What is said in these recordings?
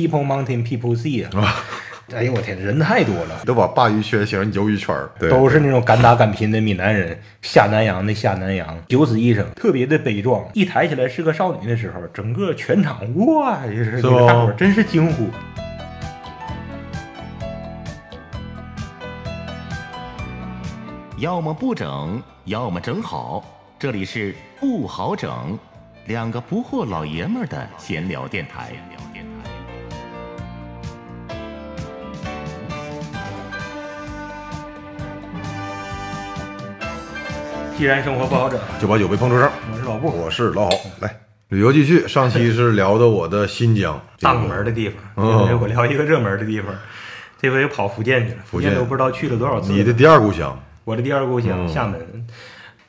People Mountain People Sea 啊。哎呦我天，人太多了，都把鲅鱼圈形成鱿鱼圈儿，对，都是那种敢打敢拼的闽南人，下南洋的下南洋，九死一生，特别的悲壮。一抬起来是个少女的时候，整个全场哇，就是大伙真是惊呼。要么不整，要么整好。这里是不好整，两个不惑老爷们儿的闲聊电台。既然生活不好整，就把酒杯碰出声。我是老布，我是老好。来，旅游继续。上期是聊的我的新疆 大门的地方，这回我聊一个热门的地方。这回又跑福建去了，福建都不知道去了多少次。你的第二故乡，我的第二故乡厦门。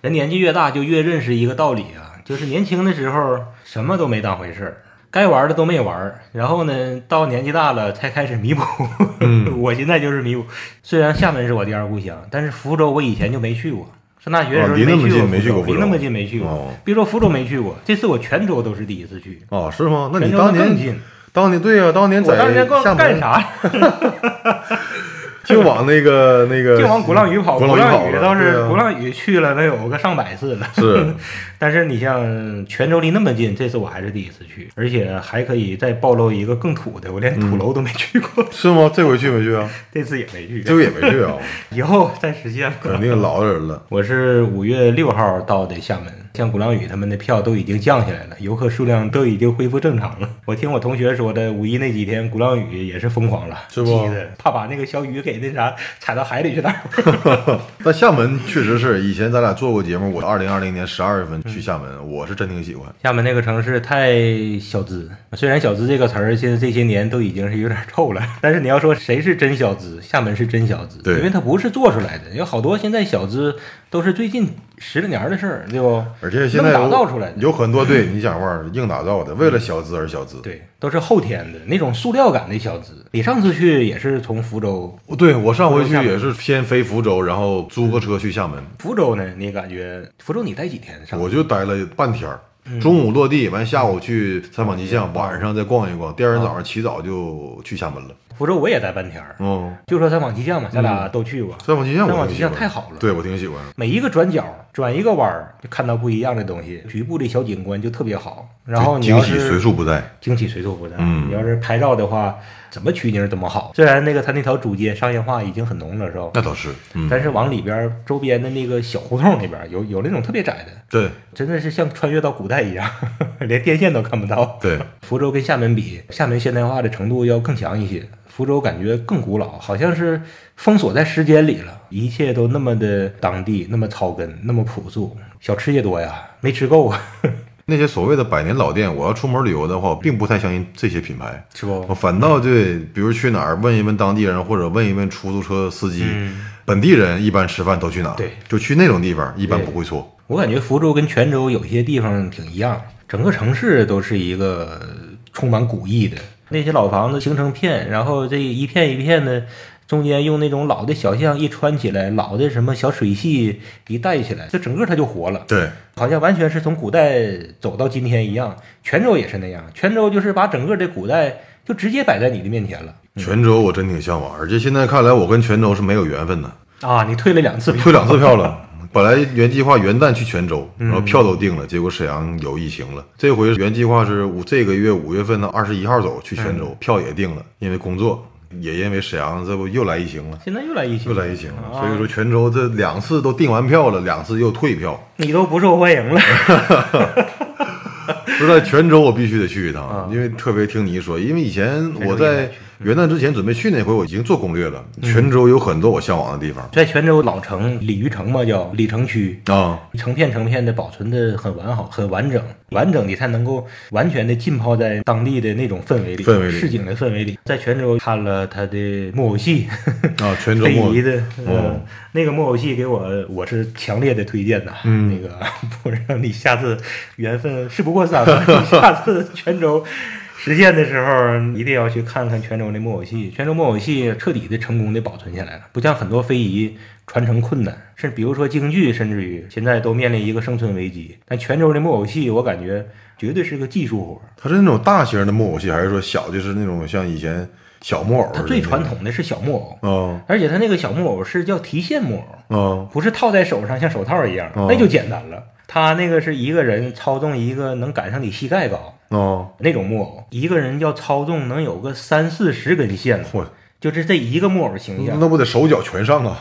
人年纪越大，就越认识一个道理啊，就是年轻的时候什么都没当回事儿，该玩的都没玩。然后呢，到年纪大了才开始弥补。我现在就是弥补。虽然厦门是我第二故乡，但是福州我以前就没去过。上大学的时候离那么近没去过，离那么近没去过。别说福州没去过，这次我泉州都是第一次去。哦，是吗？那你当年，当年对呀，当年在厦门干啥？就往那个 那个，就往鼓浪屿跑。鼓浪屿倒是鼓浪屿去了，能有个上百次了。是，但是你像泉州离那么近，这次我还是第一次去，而且还可以再暴露一个更土的，我连土楼都没去过。是吗？这回去没去啊？这次也没去。这回也没去啊？以后再实现。肯定老人了。我是五月六号到的厦门。像鼓浪屿他们的票都已经降下来了，游客数量都已经恢复正常了。我听我同学说的，五一那几天鼓浪屿也是疯狂了，是不？怕把那个小雨给那啥踩到海里去了。那厦门确实是，以前咱俩做过节目，我二零二零年十二月份去厦门，我是真挺喜欢。厦门那个城市太小资，虽然小资这个词儿现在这些年都已经是有点臭了，但是你要说谁是真小资，厦门是真小资，对，因为它不是做出来的，有好多现在小资都是最近十来年的事儿，对不？而且现在打造出来的有很多，对你讲话硬打造的，为了小资而小资，对，都是后天的那种塑料感的小资。你上次去也是从福州，对我上回去也是先飞福州，然后租个车去厦门。福州呢，你感觉福州你待几天上？我就待了半天儿，中午落地，完下午去三坊七巷，晚上再逛一逛，第二天早上起早就去厦门了。福州我也待半天儿，哦，就说三坊七巷嘛，咱俩都去过。三坊七巷，三坊七巷太好了，对我挺喜欢。每一个转角转一个弯儿，就看到不一样的东西，局部的小景观就特别好。然后你要是惊喜随处不在，惊喜随处不在。嗯，你要是拍照的话，怎么取景怎么好。虽然那个他那条主街商业化已经很浓了，是吧？那倒是，但是往里边周边的那个小胡同里边有有那种特别窄的，对，真的是像穿越到古代一样，连电线都看不到。对，福州跟厦门比，厦门现代化的程度要更强一些。福州感觉更古老，好像是封锁在时间里了，一切都那么的当地，那么草根，那么朴素，小吃也多呀，没吃够啊。那些所谓的百年老店，我要出门旅游的话，我并不太相信这些品牌，是不？我反倒对，比如去哪儿问一问当地人，或者问一问出租车司机，本地人一般吃饭都去哪？对，就去那种地方，一般不会错。我感觉福州跟泉州有些地方挺一样，整个城市都是一个充满古意的。那些老房子形成片，然后这一片一片的，中间用那种老的小巷一穿起来，老的什么小水系一带起来，就整个它就活了。对，好像完全是从古代走到今天一样。泉州也是那样，泉州就是把整个的古代就直接摆在你的面前了。泉州我真挺向往，而且现在看来我跟泉州是没有缘分的啊！你退了两次，退两次票了。本来原计划元旦去泉州，然后票都定了，结果沈阳有疫情了。这回原计划是五这个月五月份的二十一号走去泉州，票也定了，因为工作，也因为沈阳这不又来疫情了。现在又来疫情，又来疫情了。所以说泉州这两次都订完票了，两次又退票，你都不受欢迎了。说在泉州我必须得去一趟，因为特别听你一说，因为以前我在。元旦之前准备去那回，我已经做攻略了。泉州有很多我向往的地方，在泉州老城鲤鱼城嘛，叫鲤城区啊，成片成片的保存的很完好，很完整，完整的才能够完全的浸泡在当地的那种氛围里，氛围里，市井的氛围里。在泉州看了他的木偶戏啊，泉州 非遗的，嗯，那个木偶戏给我我是强烈的推荐呐。嗯，那个 不知道你下次缘分事不过三，下次泉州。实现的时候一定要去看看泉州的木偶戏。泉州木偶戏彻底的成功的保存下来了，不像很多非遗传承困难，是比如说京剧，甚至于现在都面临一个生存危机。但泉州的木偶戏，我感觉绝对是个技术活。它是那种大型的木偶戏，还是说小就是那种像以前小木偶？它最传统的是小木偶，哦而且它那个小木偶是叫提线木偶，哦不是套在手上像手套一样，哦那就简单了。他那个是一个人操纵一个能赶上你膝盖高哦，那种木偶，一个人要操纵能有个三四十根线，嚯，就是这一个木偶形象。那不得手脚全上啊？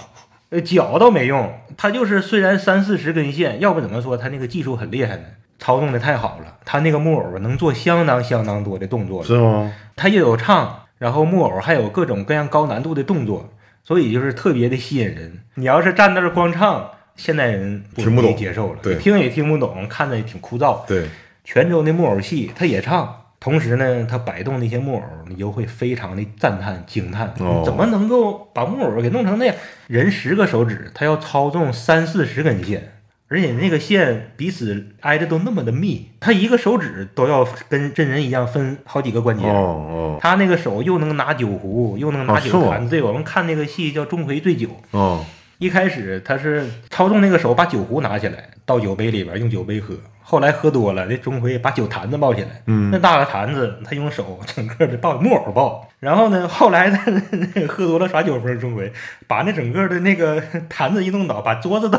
呃，脚倒没用，他就是虽然三四十根线，要不怎么说他那个技术很厉害呢？操纵的太好了，他那个木偶能做相当相当多的动作，是吗？他又有唱，然后木偶还有各种各样高难度的动作，所以就是特别的吸引人。你要是站那儿光唱，现代人不容易听不懂接受了，对听也听不懂，看着也挺枯燥。对，泉州的木偶戏他也唱，同时呢，他摆动那些木偶，你就会非常的赞叹惊叹，哦怎么能够把木偶给弄成那样？人十个手指，他要操纵三四十根线。而且那个线彼此挨着都那么的密，他一个手指都要跟真人一样分好几个关节。哦哦他那个手又能拿酒壶，又能拿酒坛子。对，我们看那个戏叫《钟馗醉酒》，哦一开始他是操纵那个手把酒壶拿起来，倒酒杯里边用酒杯喝。后来喝多了，这钟馗把酒坛子抱起来，嗯那大个坛子他用手 整个的抱木偶抱。然后呢，后来他那个喝多了耍酒疯，钟馗把那整个的那个 坛子一弄倒，把桌子都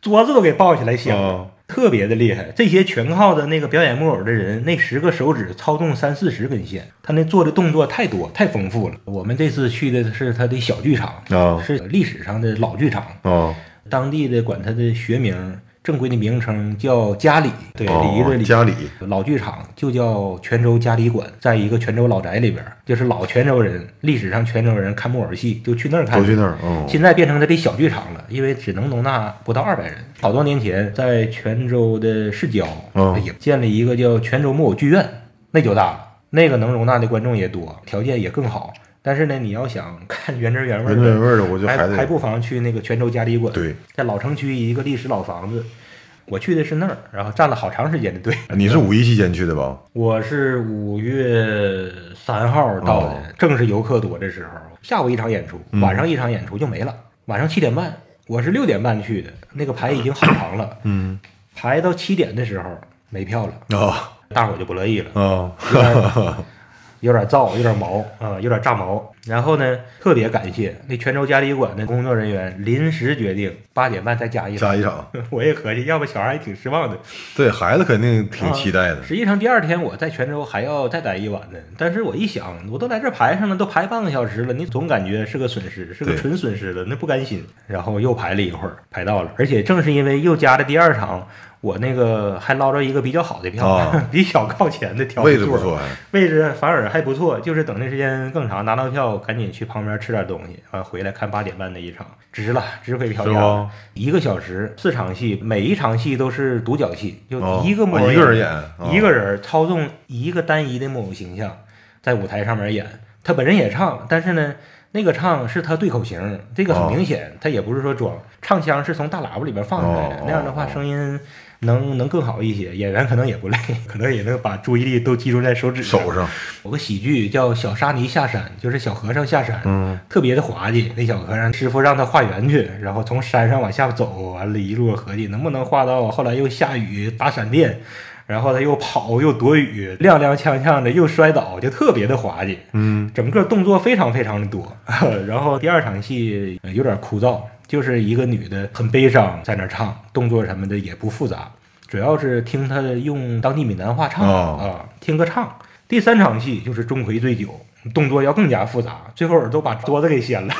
桌子都给抱起来响了。哦特别的厉害，这些全靠的那个表演木偶的人，那十个手指操纵三四十根线，他那做的动作太多太丰富了。我们这次去的是他的小剧场，哦是历史上的老剧场，哦当地的管他的学名，正规的名称叫嘉里，对，礼仪的哦，礼。家里老剧场就叫泉州嘉里馆，在一个泉州老宅里边，就是老泉州人，历史上泉州人看木偶戏就去那儿看都。去那儿哦现在变成它的小剧场了，因为只能容纳不到二百人。好多年前，在泉州的市郊，哦也建了一个叫泉州木偶剧院，那就大了，那个能容纳的观众也多，条件也更好。但是呢，你要想看 原汁原味的，原汁原味的，我就还还还不妨去那个泉州嘉里馆，对。在老城区一个历史老房子。我去的是那儿，然后站了好长时间的队。你是五一期间去的吧？我是五月三号到的，哦正是游客多的时候。下午一场演出，嗯晚上一场演出就没了。晚上七点半，我是六点半去的，那个排已经好长了。嗯排到七点的时候没票了，啊大伙就不乐意了，啊有点燥，有点毛啊、有点炸毛。然后呢，特别感谢那泉州嘉里馆的工作人员临时决定八点半再加一场。加一场，我也合计，要不小孩还挺失望的。对孩子肯定挺期待的。实际上第二天我在泉州还要再待一晚呢，但是我一想，我都来这排上了，都排半个小时了，你总感觉是个损失，是个纯损失了，那不甘心。然后又排了一会儿，排到了，而且正是因为又加了第二场，我那个还捞着一个比较好的票，啊比较靠前的挑座位置不错，还位置反而还不错，就是等的时间更长，拿到票赶紧去旁边吃点东西，啊，回来看八点半的一场，值了，值回票价。一个小时四场戏，每一场戏都是独角戏，就哦一个木偶啊一个人演一个人操纵一个单一的木偶形象，在舞台上面演。他本人也唱，但是呢，那个唱是他对口型，这个哦。很明显，他也不是说装，唱腔是从大喇叭里边放出来的哦，那样的话哦声音能能更好一些，演员可能也不累，可能也能把注意力都集中在手指手上，有个喜剧叫《小沙弥下山》，就是小和尚下山，嗯，特别的滑稽。那小和尚师傅让他化缘去，然后从山上往下走，完了一路合计能不能化到，后来又下雨打闪电，然后他又跑又躲雨，踉踉跄跄的又摔倒，就特别的滑稽。嗯，整个动作非常非常的多。然后第二场戏呃有点枯燥，就是一个女的很悲伤在那唱，动作什么的也不复杂，主要是听她用当地闽南话唱、哦啊，听个唱。第三场戏就是钟馗醉酒，动作要更加复杂，最后都把桌子给掀了，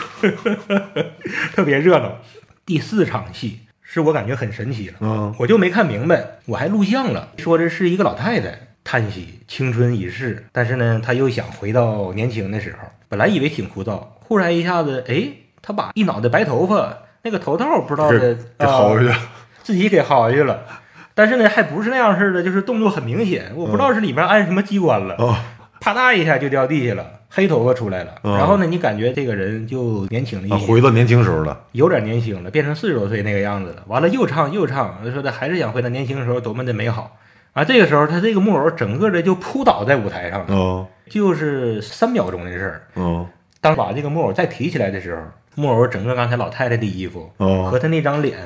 特别热闹。第四场戏是我感觉很神奇了，嗯，我就没看明白，我还录像了，说这是一个老太太叹息青春已逝，但是呢，她又想回到年轻的时候。本来以为挺枯燥，忽然一下子，哎，她把一脑袋白头发那个头套不知道给的给薅下。去啊了，自己给薅下去了。但是呢，还不是那样式的，就是动作很明显，我不知道是里面按什么机关了，哦，啪嗒一下就掉地下了，黑头发出来了。嗯。然后呢，你感觉这个人就年轻了一啊，些，回到年轻时候了，有点年轻了，变成四十多岁那个样子了。完了又唱又唱，说的还是想回到年轻的时候多么的美好。啊，这个时候他这个木偶整个的就扑倒在舞台上了，嗯就是三秒钟的事儿。嗯当把这个木偶再提起来的时候，木偶整个刚才老太太的衣服哦。和她那张脸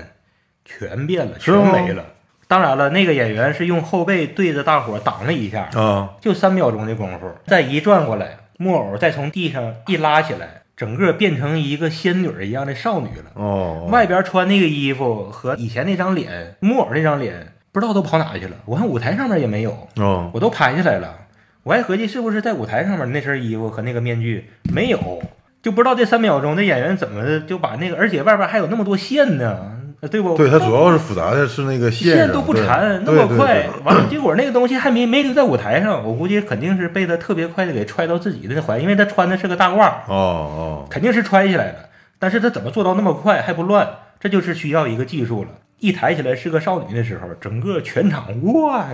全变了，全没了，当然了，那个演员是用后背对着大伙挡了一下，啊，就三秒钟的功夫，再一转过来，木偶再从地上一拉起来，整个变成一个仙女一样的少女了。哦，外边穿那个衣服和以前那张脸，木偶那张脸不知道都跑哪去了。我看舞台上面也没有，哦，我都拍下来了。我还合计是不是在舞台上面那身衣服和那个面具没有，就不知道这三秒钟那演员怎么就把那个，而且外边还有那么多线呢，对不？对，它主要是复杂的是那个上线都不缠，那么快，完了，结果那个东西还没没留在舞台上，我估计肯定是被他特别快的给揣到自己的那怀，因为他穿的是个大褂，哦哦，肯定是揣起来了。但是他怎么做到那么快还不乱？这就是需要一个技术了。一抬起来是个少女的时候，整个全场哇，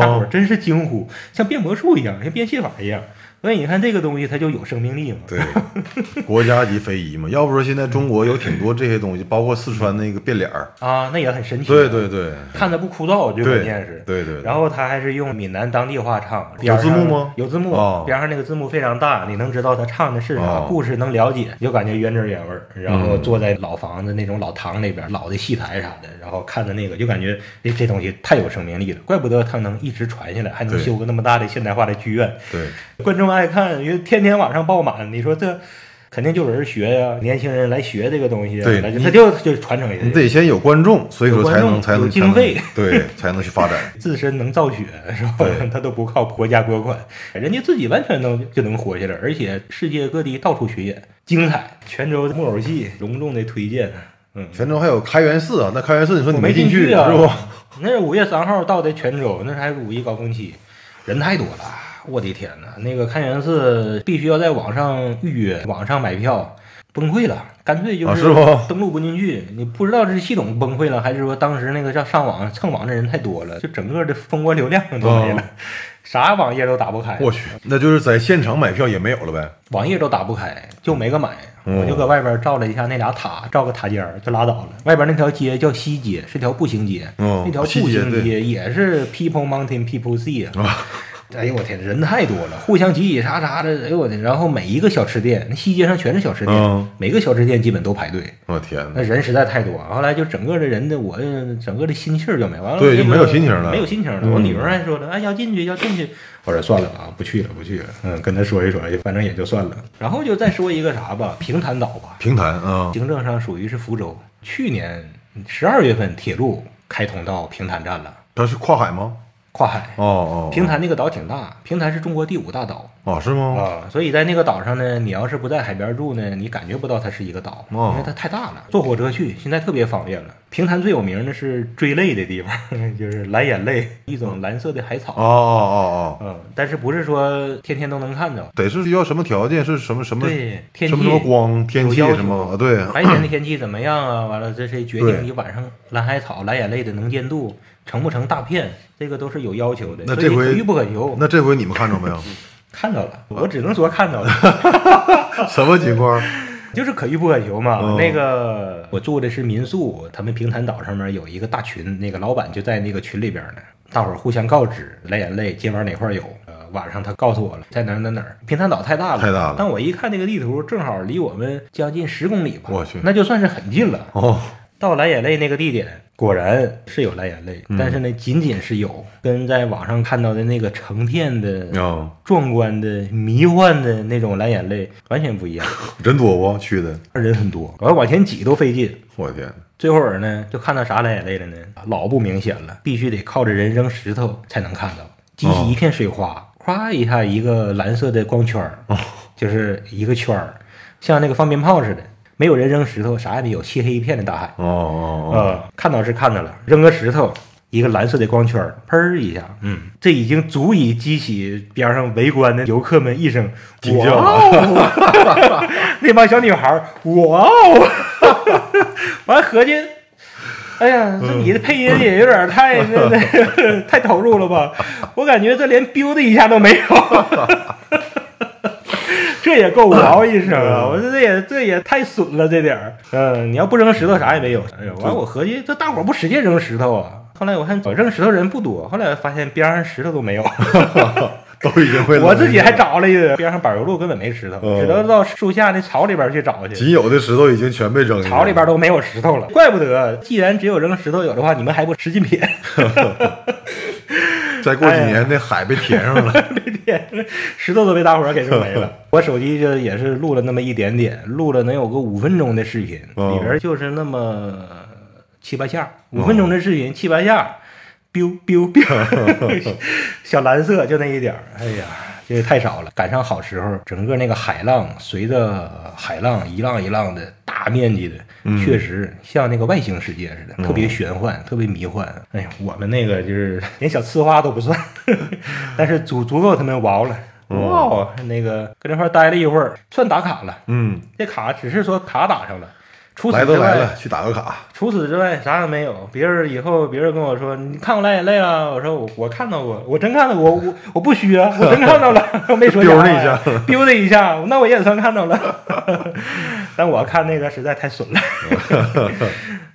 大伙儿真是惊呼，像变魔术一样，像变戏法一样。所以你看这个东西它就有生命力嘛。对，国家级非遗嘛，要不说现在中国有挺多这些东西，包括四川那个变脸儿，啊，那也很神奇。对对对看着不枯燥，最对关键是。对对，然后他还是用闽南当地话唱，有字幕吗有字幕，哦边上那个字幕非常大，你能知道他唱的是啥，哦故事能了解，就感觉原汁原味儿。然后坐在老房子那种老堂里边，老的戏台啥的，然后看着那个，就感觉这这东西太有生命力了，怪不得他能一直传下来，还能修个那么大的现代化的剧院，对观众爱看，因为天天晚上爆满，你说这。肯定就有人学呀，年轻人来学这个东西啊，对他就就传承下去，你得先有观众，所以说才能才能经费 对，才能去发展。自身能造血是吧？他都不靠国家拨款，人家自己完全能就能活下来，而且世界各地到处巡演，精彩。泉州木偶戏隆重的推荐，嗯，泉州还有开元寺啊，那开元寺你说你我没进去啊是不？那是五月三号到的泉州，那还是五一高峰期，人太多了，我的天呐！那个开元寺必须要在网上预约，网上买票。崩溃了，干脆就啊是 登录不进去。你不知道是系统崩溃了，还是说当时那个叫上网蹭网的人太多了，就整个的蜂窝流量都没了，哦啥网页都打不开。我去，那就是在现场买票也没有了呗。网页都打不开，就没个买。嗯我就搁外边照了一下那俩塔，照个塔尖儿就拉倒了。外边那条街叫西街，是条步行街。嗯那条步行街也是 People Mountain People Sea 啊。啊，哎呦我天，人太多了，互相挤挤啥啥的。哎呦我天，然后每一个小吃店，那西街上全是小吃店，嗯每个小吃店基本都排队。我天哪！那人实在太多，后来就整个的人的我整个的心气儿就没完了，对就没有心情了没有心情了。嗯我女儿还说了，哎，要进去要进去，我说算了啊，不去了不去了，嗯，跟她说一说，反正也就算了。然后就再说一个啥吧，平潭岛吧，平潭啊，行政上属于是福州，去年十二月份铁路开通到平潭站了，它是跨海吗？跨海。哦哦，平潭那个岛挺大，平潭是中国第五大岛哦是吗？啊，所以在那个岛上呢，你要是不在海边住呢，你感觉不到它是一个岛，哦因为它太大了。坐火车去，现在特别方便了。平潭最有名的是追泪的地方，就是蓝眼泪，一种蓝色的海草。哦哦哦哦嗯，但是不是说天天都能看到？哦，得是需要什么条件？是什么什么对，天气什么什么光天气什么？啊对，白天的天气怎么样啊？完了，这是决定你晚上蓝海草、蓝眼泪的能见度成不成大片，这个都是有要求的。那这回可遇不可求。那这回你们看着没有？看到了，我只能说看到了。什么情况？就是可遇不可求嘛。哦那个我住的是民宿，他们平潭岛上面有一个大群，那个老板就在那个群里边呢，大伙儿互相告知蓝眼泪今晚哪块有。呃，晚上他告诉我了，在哪儿哪儿哪儿。平潭岛太大了，太大了但我一看那个地图，正好离我们将近十公里吧，我去那就算是很近了。哦，到蓝眼泪那个地点，果然是有蓝眼泪，嗯但是呢，仅仅是有，跟在网上看到的那个成片的、哦，壮观的、迷幻的那种蓝眼泪完全不一样。人多不？去的，人很多，我要往前挤都费劲。我天，最后儿呢，就看到啥蓝眼泪了呢？老不明显了，必须得靠着人扔石头才能看到。激起一片水花，咵一下一个蓝色的光圈儿，就是一个圈儿，像那个放鞭炮似的。没有人扔石头，啥也没有，漆黑一片的大海。哦哦哦，呃，看到是看到了，扔个石头，一个蓝色的光圈儿，砰儿一下，嗯，这已经足以激起边上围观的游客们一声惊叫哇哦！那帮小女孩儿，哇哦！完了合计，哎呀，这你的配音也有点太那那太投入了吧？我感觉这连 biu 的一下都没有。这也够哇哦一声啊！我说这也这也太损了，这点儿。嗯，你要不扔石头啥也没有。哎呦，完我合计这大伙儿不使劲扔石头啊。后来我看我扔石头人不多，后来发现边上石头都没有，都已经会 冷我自己还找了一个，边上柏油路根本没石头，哦只能到树下那草里边去找去。仅有的石头已经全被扔了草里边都没有石头了，怪不得。既然只有扔石头有的话，你们还不使劲撇？再过几哎年那海被填上了，被填石头都被大伙儿给弄没了。我手机就也是录了那么一点点，录了能有个五分钟的视频，哦里边就是那么七八下，五分钟的视频七八下，biu biu biu，小蓝色就那一点儿，哎呀。这个太少了，赶上好时候，整个那个海浪随着海浪一浪一浪的大面积的，确实像那个外星世界似的，特别玄幻，特别迷幻。哎呀，我们那个就是 连小呲花都不算，但是足足够他们 wow 了。哇，那个搁这块待了一会儿，算打卡了。嗯，这卡只是说卡打上了，除此之外来都来了，，去打个卡，除此之外啥也没有。别人以后别人跟我说你看过蓝眼泪啊，我说我我看到过，我真看到过，我我我不虚啊，我真看到了，没说假话丢了一下，丢了一下，那我也算看到了。但我看那个实在太损了。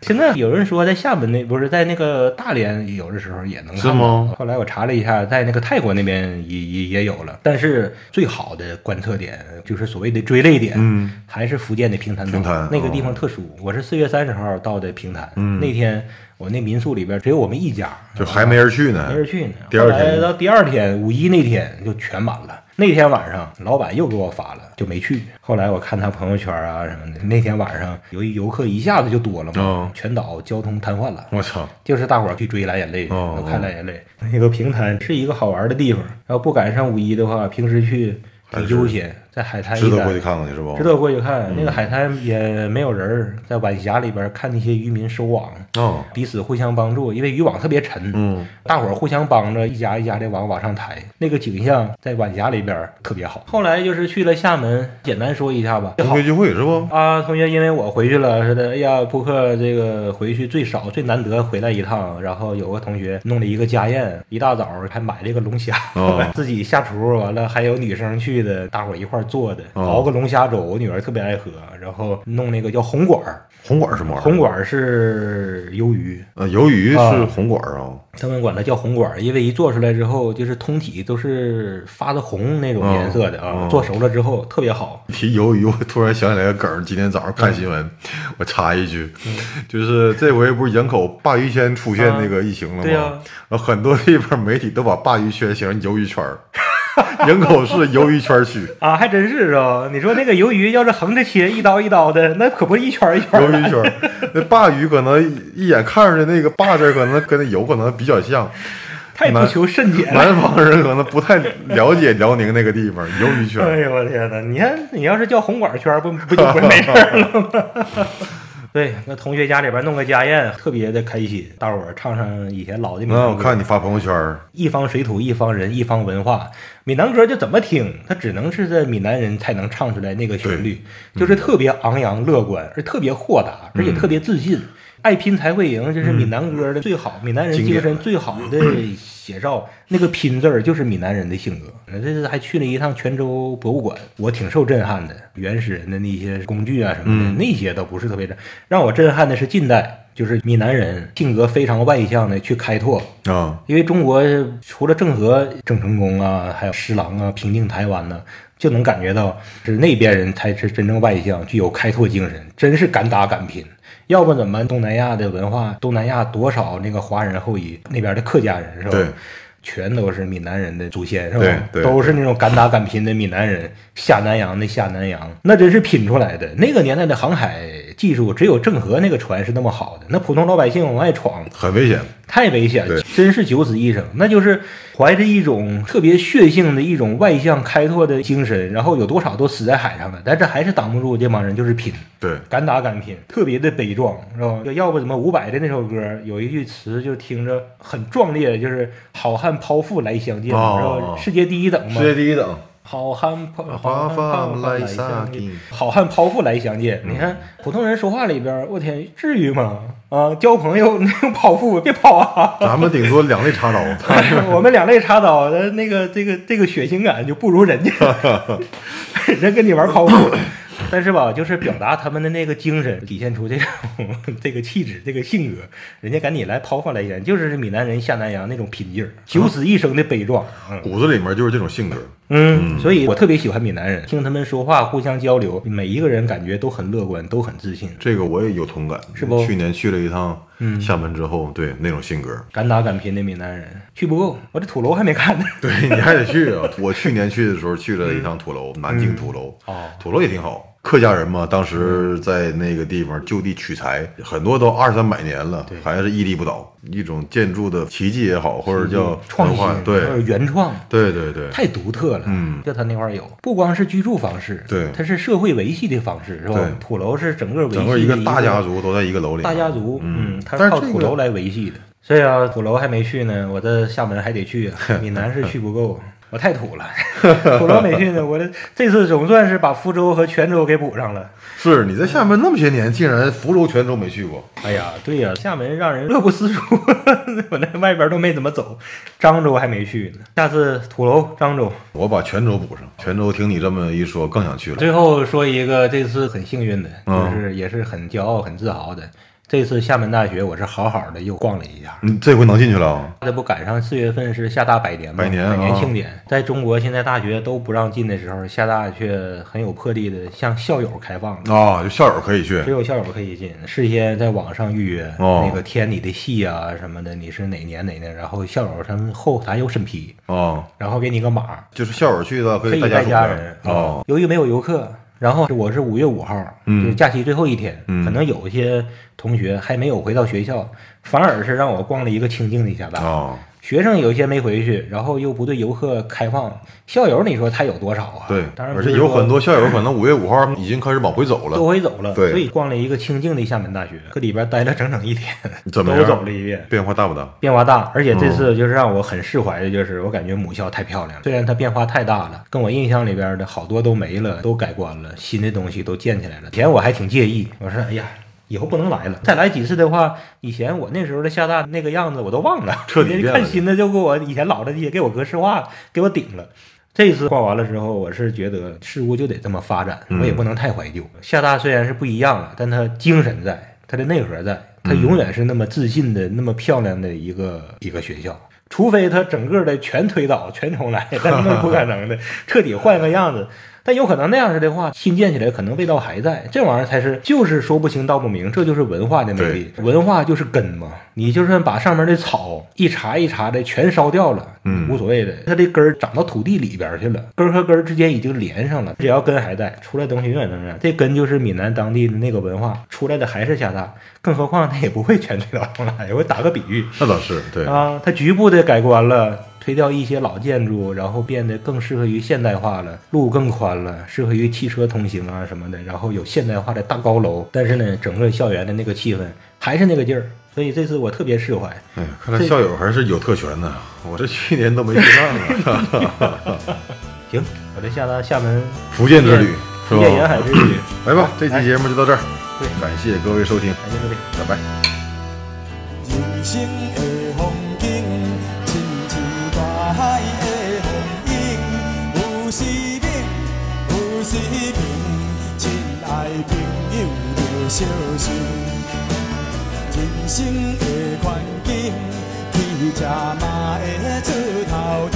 现在有人说在厦门那不是在那个大连有的时候也能看到。是吗？后来我查了一下，在那个泰国那边也也也有了，但是最好的观测点就是所谓的追泪点，嗯，还是福建的平潭岛。平潭那个地哦方特殊。我是四月三十号到的平潭，嗯那天我那民宿里边只有我们一家，就还没人去呢没，人去呢。第二天到第二天五一那天就全满了。那天晚上，老板又给我发了，就没去。后来我看他朋友圈啊什么的，那天晚上由于游客一下子就多了嘛，哦全岛交通瘫痪了。我操，就是大伙儿去追蓝眼泪，哦看蓝眼泪。那个平潭是一个好玩的地方，要不赶上五一的话，平时去挺悠闲，在海滩值得过去看看去是不？值得过去看。那个海滩也没有人儿，在晚霞里边看那些渔民收网，哦，彼此互相帮助，因为渔网特别沉，嗯，大伙儿互相帮着，一家一家的网往上抬，那个景象在晚霞里边特别好。后来就是去了厦门，简单说一下吧。同学聚会是不？啊，同学，因为我回去了，说的，哎呀，扑克这个回去最少最难得回来一趟，然后有个同学弄了一个家宴，一大早还买了一个龙虾，哦 自己下厨，完了还有女生去的，大伙儿一块儿做的，哦熬个龙虾粥，我女儿特别爱喝，然后弄那个叫红管儿，红管是什么玩意儿？红管儿是鱿鱼，呃，鱿鱼啊是红管啊，他们管它叫红管儿，因为一做出来之后，就是通体都是发的红那种颜色的啊，哦做熟了之后特别好。提 鱿鱼，我突然想起来个梗儿。今天早上看新闻，嗯我插一句，就是这回不是营口鲅鱼圈出现那个疫情了吗？很多地方媒体都把鲅鱼圈形成鱿鱼圈儿，营口市鱿鱼圈区，啊，还真是啊！你说那个鱿鱼要是横着切，一刀一刀的，那可不是一圈一圈。鱿鱼圈儿。那鲅鱼可能一眼看上去那个“鲅”字，可能跟那油可能比较像。太不求甚解了。南方人可能不太了解辽宁那个地方鱿鱼圈。哎呦我天哪！你看，你要是叫红管圈，不不就不是没事儿了吗？对，那同学家里边弄个家宴，特别的开心，大伙儿唱上以前老的闽那南歌。我看你发朋友圈儿，一方水土一方人一方文化，闽南歌就怎么听，它只能是在闽南人才能唱出来那个旋律，就是特别昂扬乐观，而特别豁达，而且特别自信。爱拼才会赢，这是闽南歌的最好，闽南人精神最好的写照。那个拼字儿就是闽南人的性格。这次还去了一趟泉州博物馆，我挺受震撼的。原始人的那些工具啊什么的，那些倒不是特别震，让我震撼的是近代，就是闽南人性格非常外向的去开拓啊，因为中国除了郑和、郑成功啊，还有施琅啊，平定台湾呢，就能感觉到是那边人才是真正外向，具有开拓精神，真是敢打敢拼。要不怎么东南亚的文化，东南亚多少那个华人后裔，那边的客家人是吧？对。全都是闽南人的祖先，是吧？对对都是那种敢打敢拼的闽南人，下南洋的下南洋，那真是拼出来的。那个年代的航海技术，只有郑和那个船是那么好的，那普通老百姓往外闯，很危险。太危险了对，真是九死一生。那就是怀着一种特别血性的一种外向开拓的精神，然后有多少都死在海上了，但这还是挡不住这帮人就是拼，对，敢打敢拼，特别的悲壮，是吧？要不怎么伍佰的那首歌有一句词就听着很壮烈，就是“好汉剖腹来相见”，哦是吧？世界第一等嘛。世界第一等。好汉剖好汉来来相相见见，好汉剖腹来相见。你看普通人说话里边，我天，至于吗？啊，交朋友那种剖腹，别跑啊！咱们顶多两肋插刀，我们两肋插刀的那个这个这个血腥感就不如人家，人跟你玩剖腹，但是吧，就是表达他们的那个精神，体现出这种这个气质、这个性格，人家赶紧来抛发来言，就是闽南人下南洋那种拼劲儿，九死一生的悲壮。嗯骨子里面就是这种性格。嗯，所以我特别喜欢闽南人，听他们说话，互相交流，每一个人感觉都很乐观，都很自信，这个我也有同感，是不去年去了一趟厦门之后，对那种性格，敢打敢拼的闽南人。去不够，我这土楼还没看呢。对你还得去啊！我去年去的时候去了一趟土楼，南京土楼，哦土楼也挺好。客家人嘛，当时在那个地方就地取材，很多都二三百年了，还是屹立不倒，一种建筑的奇迹也好，或者叫创新，对。原创，对对对，太独特了。嗯，就他那块儿有，不光是居住方式，对。它是社会维系的方式，是吧？土楼是整个整个一个大家族都在一个楼里，大家族，嗯。嗯，它是靠土楼来维系的。所以啊，土楼还没去呢，我这厦门还得去啊，闽南是去不够。我太土了，土楼没去呢，我这这次总算是把福州和泉州给补上了。是你在厦门那么些年，竟然福州、泉州没去过，哎呀，对呀、厦门让人乐不思蜀，我在外边都没怎么走，漳州还没去呢。下次土楼、漳州。我把泉州补上。泉州听你这么一说，更想去了。最后说一个这次很幸运的，嗯就是也是很骄傲、很自豪的。这次厦门大学我是好好的又逛了一下，嗯，这回能进去了啊？这不赶上四月份是厦大百年吗，百年啊庆典，在中国现在大学都不让进的时候，厦大却很有魄力的向校友开放了。啊，就校友可以去只有校友可以进，事先在网上预约，哦那个填你的系啊什么的，你是哪年哪年，然后校友他们后台有审批，啊，然后给你个码，就是校友去的可可以带家人。哦，由于没有游客，然后我是五月五号，嗯。就是假期最后一天，嗯。可能有一些同学还没有回到学校，反而是让我逛了一个清静的一下大。啊，学生有一些没回去，然后又不对游客开放，校友你说他有多少啊？对，当然而且有很多校友可能五月五号已经开始往回走都了，回走了，对所以逛了一个清静的厦门大学，搁里边待了整整一天，怎么样都走了一遍。变化大不大？变化大，而且这嗯次就是让我很释怀的，就是我感觉母校太漂亮了。虽然它变化太大了，跟我印象里边的好多都没了，都改观了，新的东西都建起来了。以前我还挺介意，我说哎呀，以后不能来了，再来几次的话，以前我那时候的厦大那个样子我都忘了，彻底 变了看新的就给我以前老的也给我格式化，给我顶了。这次画完了之后，我是觉得事物就得这么发展，我也不能太怀旧。厦大虽然是不一样了，但它精神在，它的内核在，它永远是那么自信的、那么漂亮的一个一个学校。除非它整个的全推倒、全重来，但那是不可能的，彻底换个样子。但有可能那样式的话，新建起来可能味道还在，这玩意儿才是就是说不清道不明，这就是文化的魅力。文化就是根嘛，你就算把上面的草一茬一茬的全烧掉了，嗯无所谓的，它的根儿长到土地里边去了，根和根之间已经连上了，只要根还在，出来的东西永远能这样。这根就是闽南当地的那个文化，出来的还是厦大，更何况它也不会全推倒重来。我打个比喻，那倒是对，啊，它局部的改观了，推掉一些老建筑，然后变得更适合于现代化了，路更宽了，适合于汽车通行啊什么的，然后有现代化的大高楼，但是呢，整个校园的那个气氛还是那个劲儿，所以这次我特别释怀。哎，看来校友还是有特权的，我这去年都没去上啊。行，我这下到厦门 福建之旅是福建沿海？之旅，来吧，这期节目就到这儿，对感谢各位收听，感谢各位。拜拜。小心。人生的环境，去吃嘛会出头天，